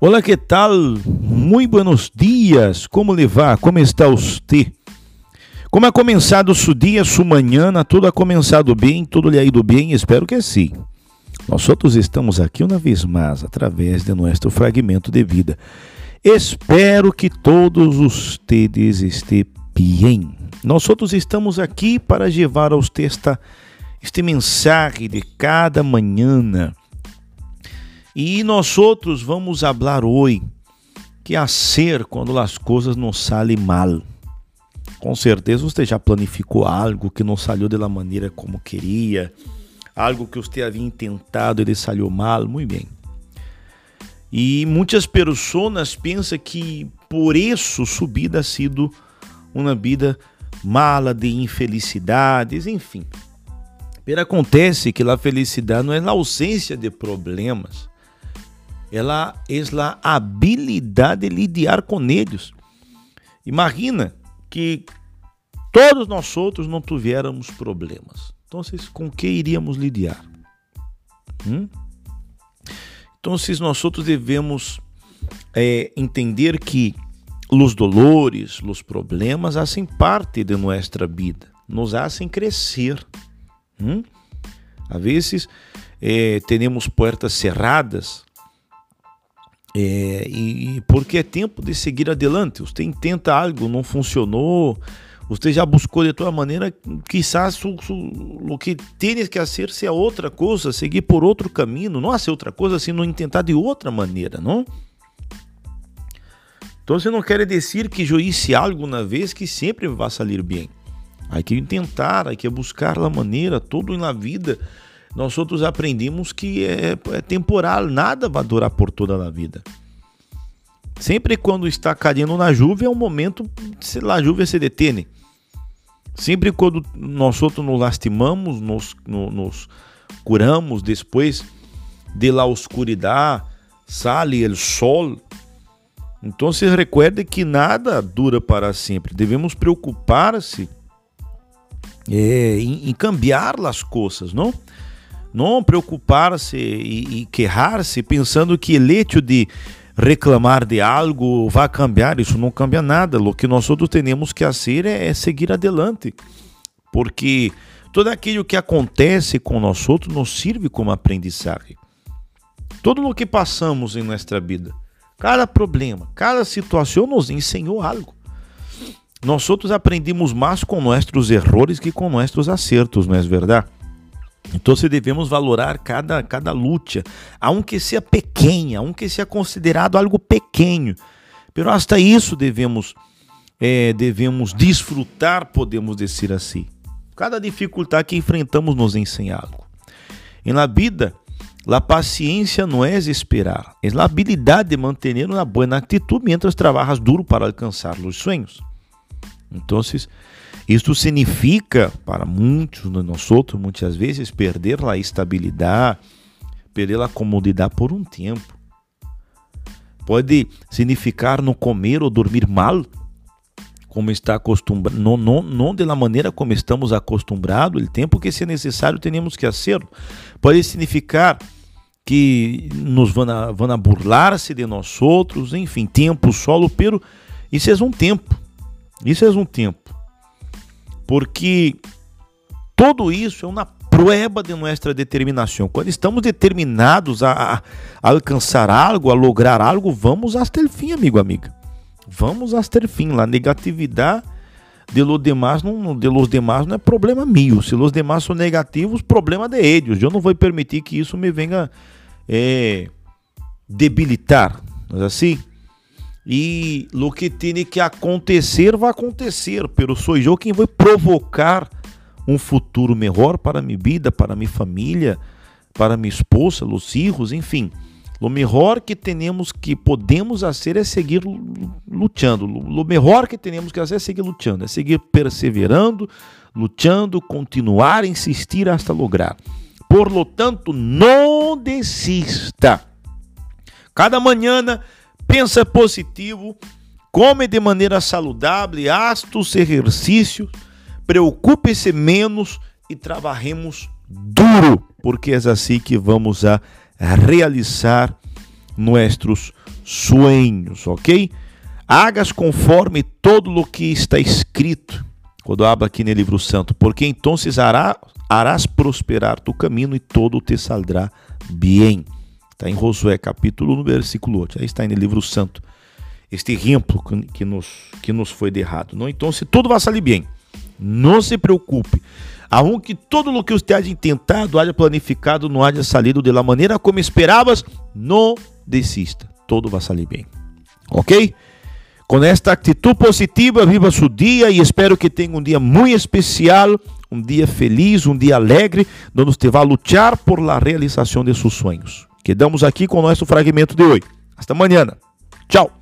Olá, que tal? Muito buenos dias. Como levar? Como está você? Como ha começado seu dia, sua manhã? Tudo ha começado bem? Tudo lhe ha ido bem? Espero que sim. Nós outros estamos aqui uma vez mais através de nosso fragmento de vida. Espero que todos vocês estejam bem. Nós outros estamos aqui para levar a você esta, este mensagem de cada manhã e nós outros vamos falar hoje que a ser quando as coisas não saem mal. Com certeza você já planificou algo que não saiu da maneira como queria, algo que você havia tentado e ele saiu mal, muito bem. E muitas pessoas pensam que por isso sua vida ha sido uma vida mala de infelicidades, enfim. Mas acontece que a felicidade não é a ausência de problemas, ela é a habilidade de lidiar com eles. Imagina que todos nós outros não tivéssemos problemas. Então, com que iríamos lidiar? Hum? Então, nós outros devemos é, entender que os dolores, os problemas, fazem parte de nossa vida, nos fazem crescer. Hum? Às vezes, é, temos portas cerradas é, e, porque é tempo de seguir adelante. Você tenta algo, não funcionou, você já buscou de tua maneira, quizás o, que tens que fazer seja outra coisa, seguir por outro caminho, não ser outra coisa, sino tentar de outra maneira, não? Então você não quer dizer que joice algo na vez que sempre vai sair bem. Há que tentar, há que buscar a maneira, tudo na vida nós outros aprendemos que é, é temporal, nada vai durar por toda a vida. Sempre quando está caindo na chuva é um momento, se a chuva se detém. Sempre quando nós outros nos lastimamos, nos, nos curamos depois de la oscuridade, sale o sol. Então se recuerde que nada dura para sempre. Devemos preocupar-se é, em, em cambiar as coisas, não? Não preocupar-se e, e queixar-se pensando que o hecho de reclamar de algo vai cambiar, isso não cambia nada. O que nós outros temos que fazer é, é seguir adelante, porque tudo aquilo que acontece com nós outros nos serve como aprendizagem. Tudo o que passamos em nossa vida, cada problema, cada situação nos ensinou algo. Nós outros aprendemos mais com nossos erros que com nossos acertos, não é verdade? Então, se devemos valorar cada, cada luta, aunque seja pequena, aunque seja considerado algo pequeno. Pero hasta isso devemos é, devemos desfrutar, podemos dizer assim. Cada dificuldade que enfrentamos nos ensina algo. Em la vida, a paciência não é esperar, é a habilidade de manter uma boa atitude mientras trabalhas duro para alcançar os sonhos. Então, isto significa, para muitos de nós outros, muitas vezes, perder a estabilidade, perder a comodidade por um tempo. Pode significar não comer ou dormir mal, como está acostumado, não, não, não da maneira como estamos acostumados, o tempo que se necessário temos que fazer. Pode significar que nos vão vão burlar-se de nós outros, enfim, tempo solo, pero isso é um tempo. Isso é um tempo porque tudo isso é uma prueba de nossa determinação. Quando estamos determinados a, a, alcançar algo, a lograr algo, vamos até o fim, amigo, amiga. Vamos até o fim. A negatividade de los demás não, de los demás não é problema meu. Se os demais são negativos, problema de eles. Eu não vou permitir que isso me venha é, debilitar. É assim? E o que tem que acontecer vai acontecer, pero sou eu quem vai provocar um futuro melhor para minha vida, para minha família, para minha esposa, os filhos, enfim. O melhor que temos que podemos fazer é seguir lutando. O melhor que temos que fazer é seguir lutando, é seguir perseverando, lutando, continuar, insistir hasta lograr. Por lo tanto, não desista. Cada manhã pensa positivo, come de maneira saudável, hasta os exercícios, preocupe-se menos e trabalhemos duro, porque é assim que vamos a realizar nossos sueños, ok? Hagas conforme todo lo que está escrito, quando habla aqui no livro santo, porque então hará, harás prosperar tu caminho e todo te saldrá bem. Está em Josué capítulo 1, versículo 8. Aí está no livro santo. Este exemplo que nos, que nos foi derrado. Não? Então, se tudo vai sair bem, não se preocupe. Aunque todo o que você haja tentado, haja planificado, não haja salido da maneira como esperavas, não desista. Todo vai sair bem. Ok? Com esta atitude positiva, viva seu dia e espero que tenha um dia muito especial, um dia feliz, um dia alegre, onde você vai lutar por la realização de seus sonhos. Quedamos aqui com o nosso fragmento de hoje. Hasta amanhã. Tchau.